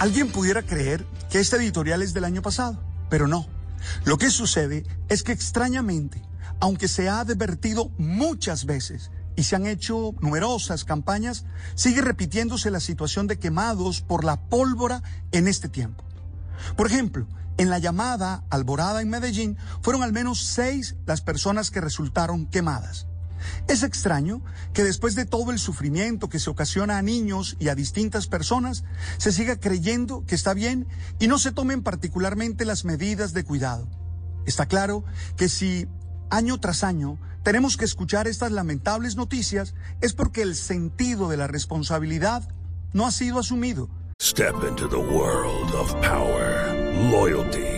Alguien pudiera creer que este editorial es del año pasado, pero no. Lo que sucede es que extrañamente, aunque se ha advertido muchas veces y se han hecho numerosas campañas, sigue repitiéndose la situación de quemados por la pólvora en este tiempo. Por ejemplo, en la llamada Alborada en Medellín fueron al menos seis las personas que resultaron quemadas. Es extraño que después de todo el sufrimiento que se ocasiona a niños y a distintas personas, se siga creyendo que está bien y no se tomen particularmente las medidas de cuidado. Está claro que si año tras año tenemos que escuchar estas lamentables noticias, es porque el sentido de la responsabilidad no ha sido asumido. Step into the world of power, loyalty,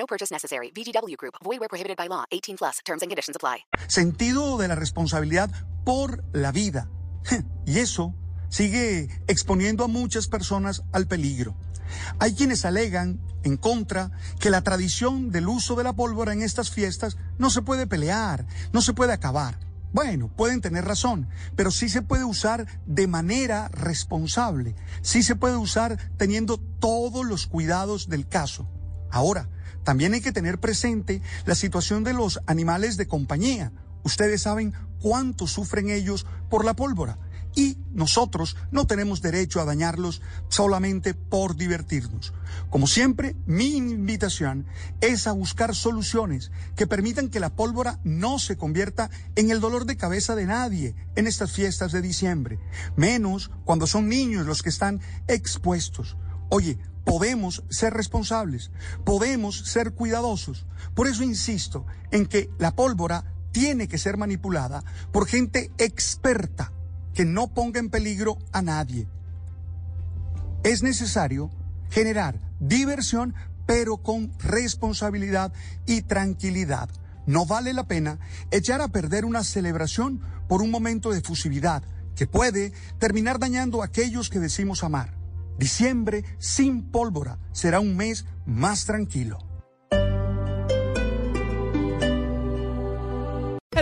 No purchase necessary. VGW Group. Void where prohibited by law. 18 plus. Terms and conditions apply. Sentido de la responsabilidad por la vida. Y eso sigue exponiendo a muchas personas al peligro. Hay quienes alegan en contra que la tradición del uso de la pólvora en estas fiestas no se puede pelear, no se puede acabar. Bueno, pueden tener razón, pero sí se puede usar de manera responsable, sí se puede usar teniendo todos los cuidados del caso. Ahora, también hay que tener presente la situación de los animales de compañía. Ustedes saben cuánto sufren ellos por la pólvora y nosotros no tenemos derecho a dañarlos solamente por divertirnos. Como siempre, mi invitación es a buscar soluciones que permitan que la pólvora no se convierta en el dolor de cabeza de nadie en estas fiestas de diciembre, menos cuando son niños los que están expuestos. Oye, podemos ser responsables, podemos ser cuidadosos. Por eso insisto en que la pólvora tiene que ser manipulada por gente experta que no ponga en peligro a nadie. Es necesario generar diversión, pero con responsabilidad y tranquilidad. No vale la pena echar a perder una celebración por un momento de efusividad que puede terminar dañando a aquellos que decimos amar. Diciembre sin pólvora será un mes más tranquilo.